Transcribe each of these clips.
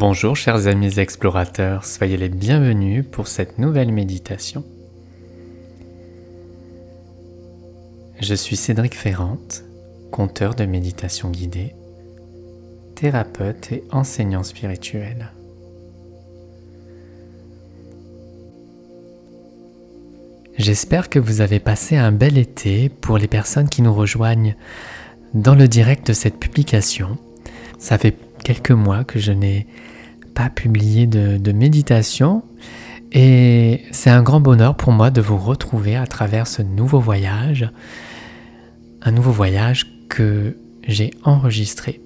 Bonjour chers amis explorateurs, soyez les bienvenus pour cette nouvelle méditation. Je suis Cédric Ferrante, conteur de méditation guidée, thérapeute et enseignant spirituel. J'espère que vous avez passé un bel été pour les personnes qui nous rejoignent dans le direct de cette publication. Ça fait quelques mois que je n'ai pas publié de, méditation et c'est un grand bonheur pour moi de vous retrouver à travers ce nouveau voyage, un nouveau voyage que j'ai enregistré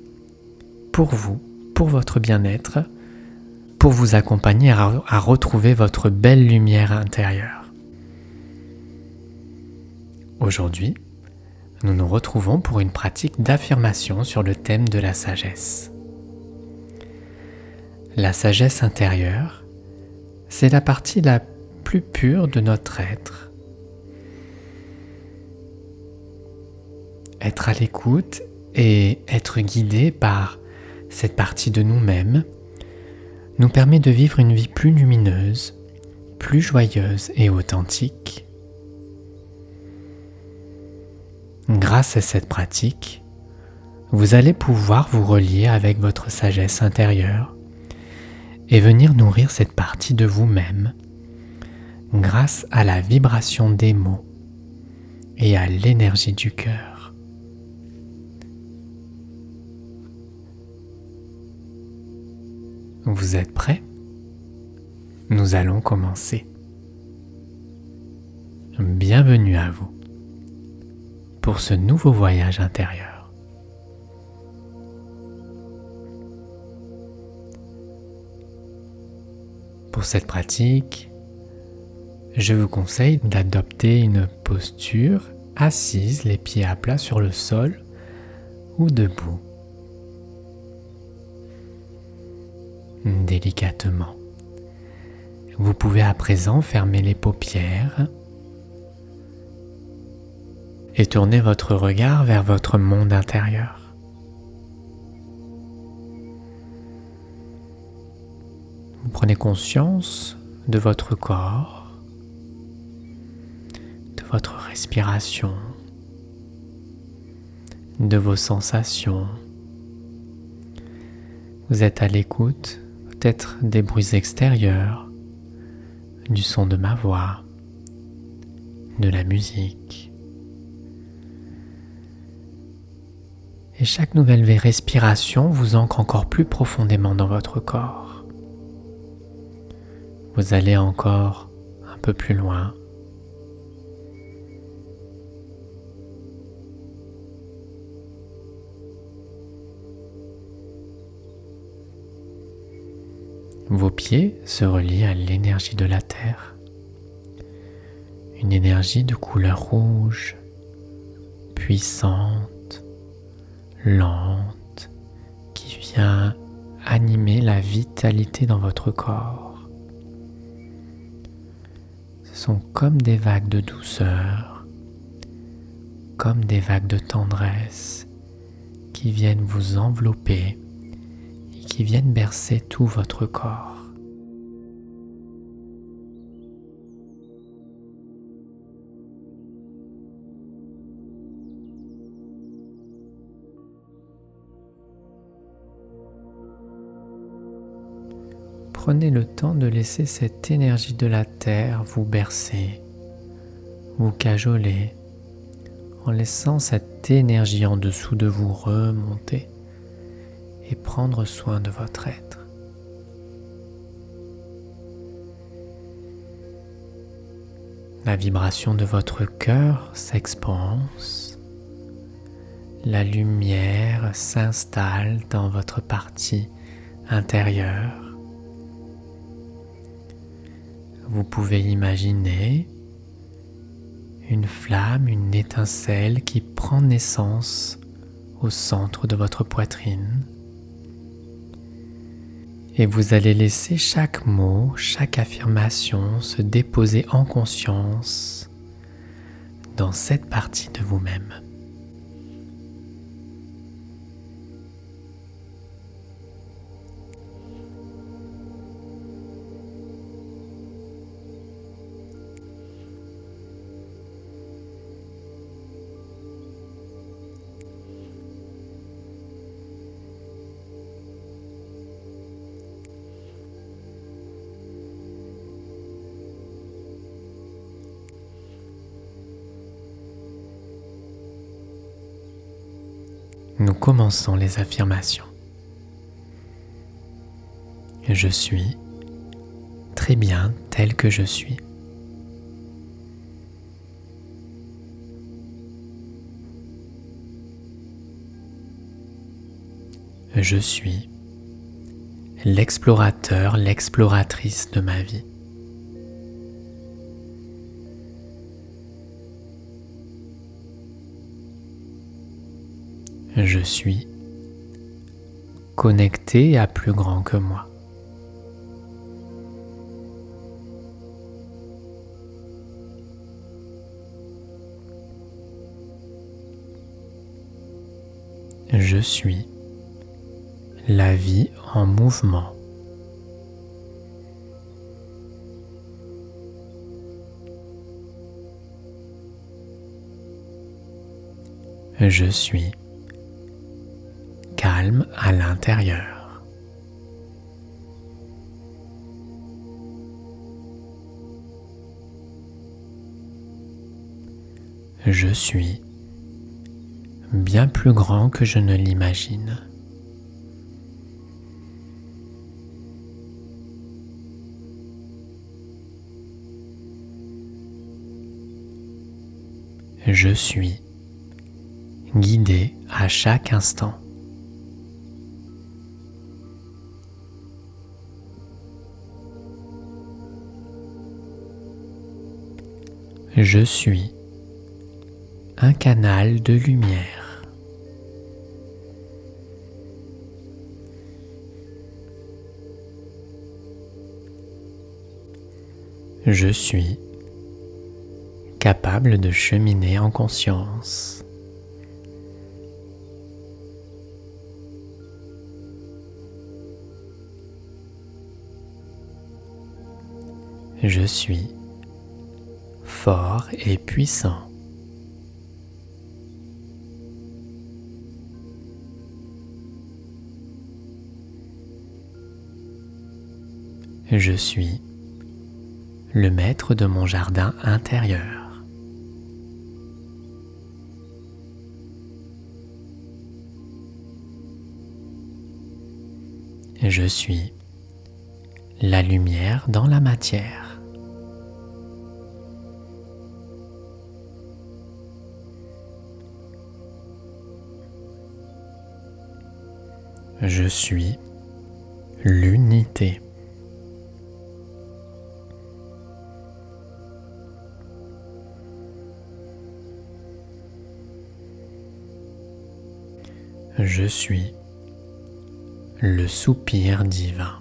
pour vous, pour votre bien-être, pour vous accompagner à retrouver votre belle lumière intérieure. Aujourd'hui, nous nous retrouvons pour une pratique d'affirmation sur le thème de la sagesse. La sagesse intérieure, c'est la partie la plus pure de notre être. Être à l'écoute et être guidé par cette partie de nous-mêmes nous permet de vivre une vie plus lumineuse, plus joyeuse et authentique. Grâce à cette pratique, vous allez pouvoir vous relier avec votre sagesse intérieure et venir nourrir cette partie de vous-même grâce à la vibration des mots et à l'énergie du cœur. Vous êtes prêts? Nous allons commencer. Bienvenue à vous pour ce nouveau voyage intérieur. Pour cette pratique, je vous conseille d'adopter une posture assise, les pieds à plat sur le sol ou debout. Délicatement. Vous pouvez à présent fermer les paupières et tourner votre regard vers votre monde intérieur. Prenez conscience de votre corps, de votre respiration, de vos sensations. Vous êtes à l'écoute peut-être des bruits extérieurs, du son de ma voix, de la musique. Et chaque nouvelle respiration vous ancre encore plus profondément dans votre corps vous allez encore un peu plus loin. Vos pieds se relient à l'énergie de la Terre, une énergie de couleur rouge, puissante, lente, qui vient animer la vitalité dans votre corps comme des vagues de douceur, comme des vagues de tendresse qui viennent vous envelopper et qui viennent bercer tout votre corps. Prenez le temps de laisser cette énergie de la terre vous bercer, vous cajoler, en laissant cette énergie en dessous de vous remonter et prendre soin de votre être. La vibration de votre cœur s'expanse. La lumière s'installe dans votre partie intérieure. Vous pouvez imaginer une flamme, une étincelle qui prend naissance au centre de votre poitrine. Et vous allez laisser chaque mot, chaque affirmation se déposer en conscience dans cette partie de vous-même. Commençons les affirmations. Je suis très bien tel que je suis. Je suis l'explorateur, l'exploratrice de ma vie. Je suis connecté à plus grand que moi. Je suis la vie en mouvement. Je suis à l'intérieur. Je suis bien plus grand que je ne l'imagine. Je suis guidé à chaque instant. Je suis un canal de lumière. Je suis capable de cheminer en conscience. Je suis fort et puissant. Je suis le maître de mon jardin intérieur. Je suis la lumière dans la matière. Je suis l'unité. Je suis le soupir divin.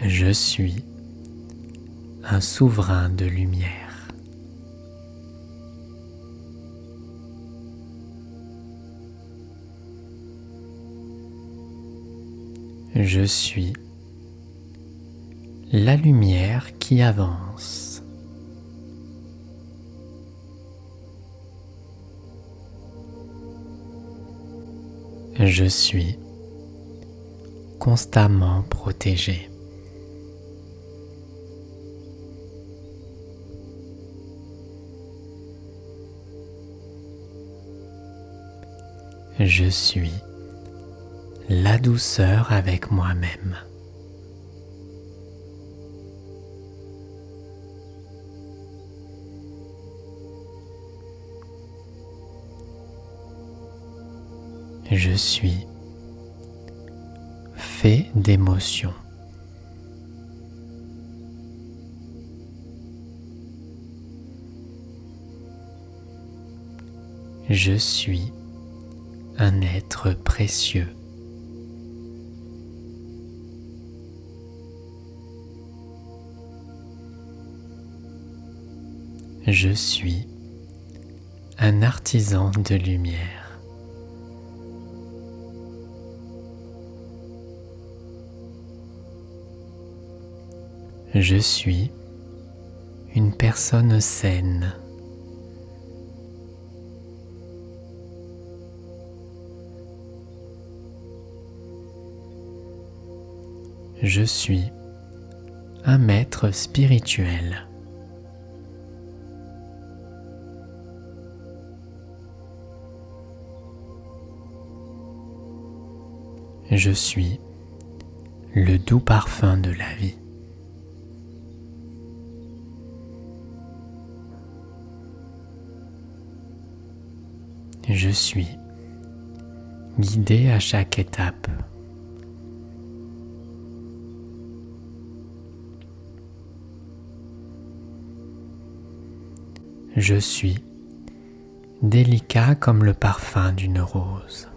Je suis un souverain de lumière. Je suis la lumière qui avance. Je suis constamment protégé. Je suis la douceur avec moi-même. Je suis fait d'émotions. Je suis un être précieux. Je suis un artisan de lumière. Je suis une personne saine. Je suis un maître spirituel. Je suis le doux parfum de la vie. Je suis guidé à chaque étape. Je suis délicat comme le parfum d'une rose.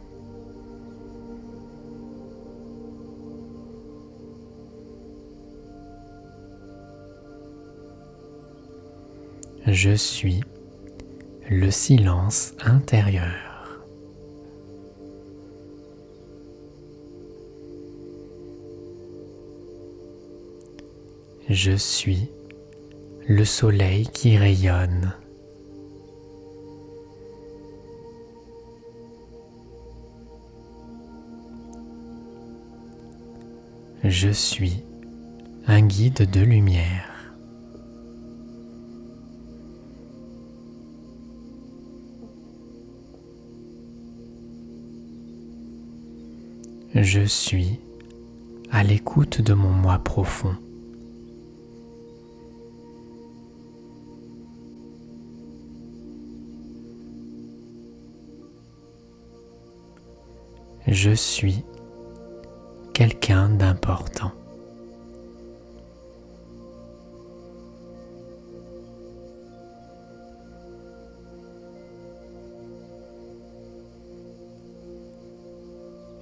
Je suis le silence intérieur. Je suis le soleil qui rayonne. Je suis un guide de lumière. Je suis à l'écoute de mon moi profond. Je suis quelqu'un d'important.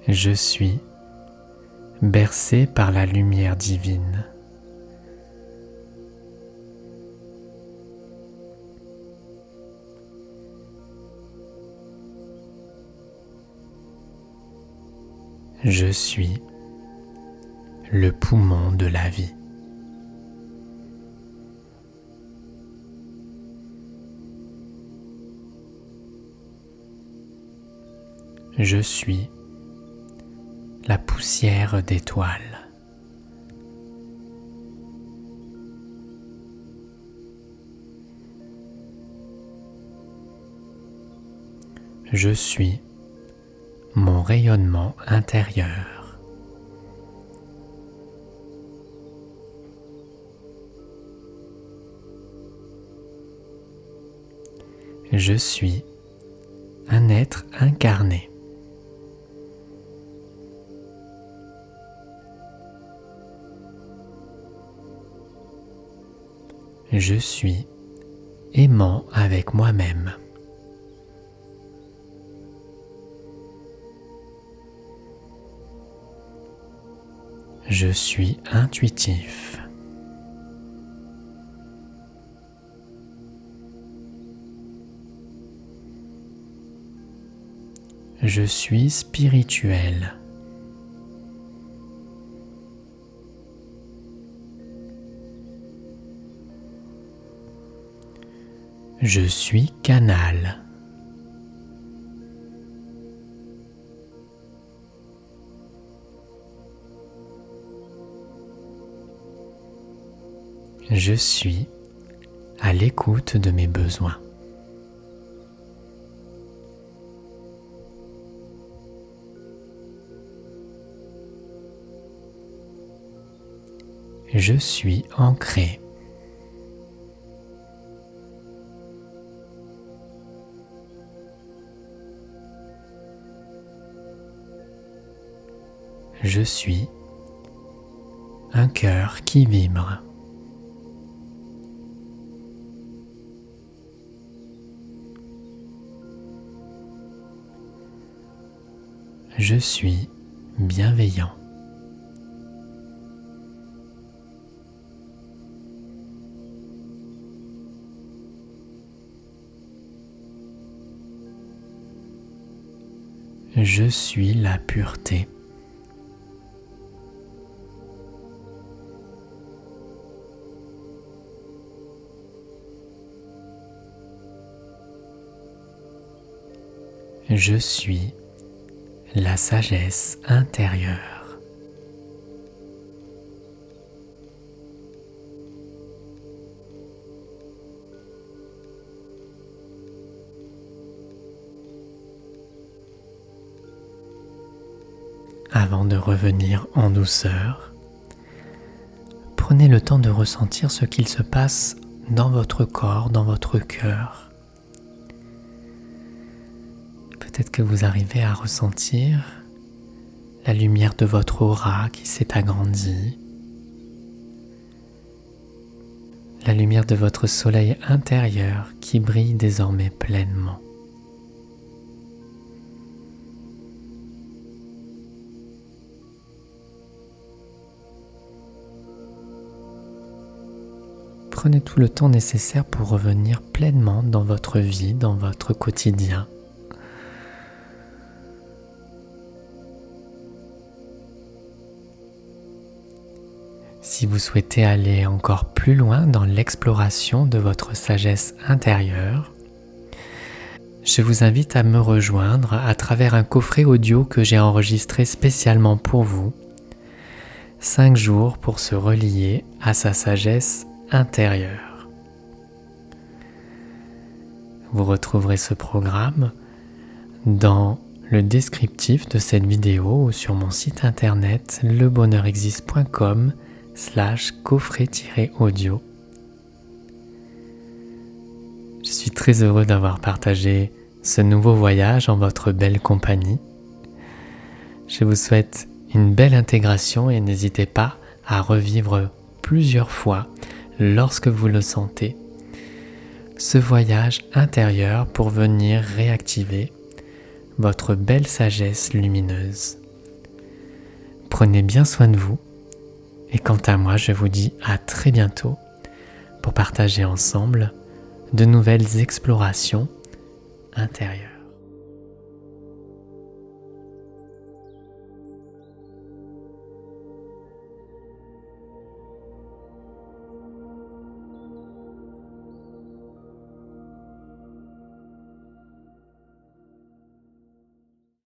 Je suis bercé par la lumière divine. Je suis le poumon de la vie. Je suis la poussière d'étoiles. Je suis mon rayonnement intérieur. Je suis un être incarné. Je suis aimant avec moi-même. Je suis intuitif. Je suis spirituel. Je suis canal. Je suis à l'écoute de mes besoins. Je suis ancré. Je suis un cœur qui vibre. Je suis bienveillant. Je suis la pureté. Je suis la sagesse intérieure. Avant de revenir en douceur. Prenez le temps de ressentir ce qu'il se passe dans votre corps, dans votre cœur. Peut-être que vous arrivez à ressentir la lumière de votre aura qui s'est agrandie, la lumière de votre soleil intérieur qui brille désormais pleinement. Prenez tout le temps nécessaire pour revenir pleinement dans votre vie, dans votre quotidien. Si vous souhaitez aller encore plus loin dans l'exploration de votre sagesse intérieure, je vous invite à me rejoindre à travers un coffret audio que j'ai enregistré spécialement pour vous. 5 jours pour se relier à sa sagesse intérieur. Vous retrouverez ce programme dans le descriptif de cette vidéo ou sur mon site internet lebonheurexiste.com slash coffret-audio. Je suis très heureux d'avoir partagé ce nouveau voyage en votre belle compagnie. Je vous souhaite une belle intégration et n'hésitez pas à revivre plusieurs fois lorsque vous le sentez, ce voyage intérieur pour venir réactiver votre belle sagesse lumineuse. Prenez bien soin de vous et quant à moi, je vous dis à très bientôt pour partager ensemble de nouvelles explorations intérieures.